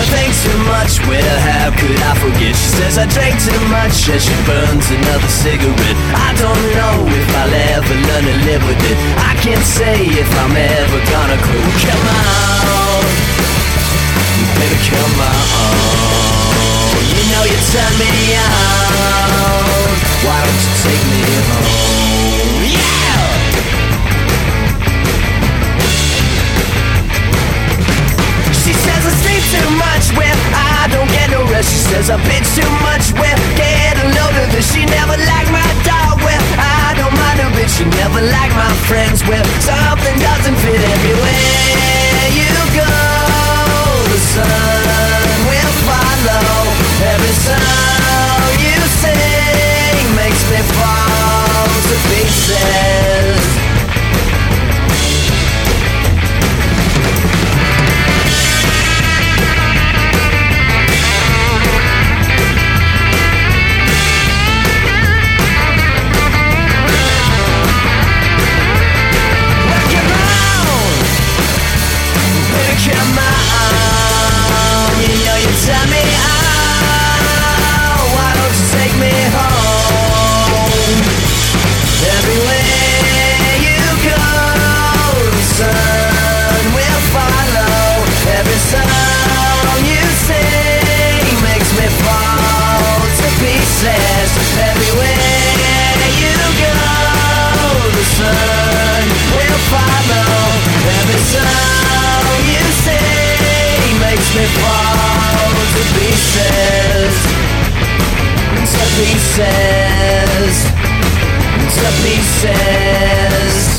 I drank too much, well how could I forget? She says I drank too much as she burns another cigarette. I don't know if I'll ever learn to live with it. I can't say if I'm ever gonna quit. Come on, baby come on. You know you turn me She I bitch too much when get a load of this. She never liked my dog when I don't mind a bitch. She never liked my friends when something doesn't fit everywhere pieces, to pieces.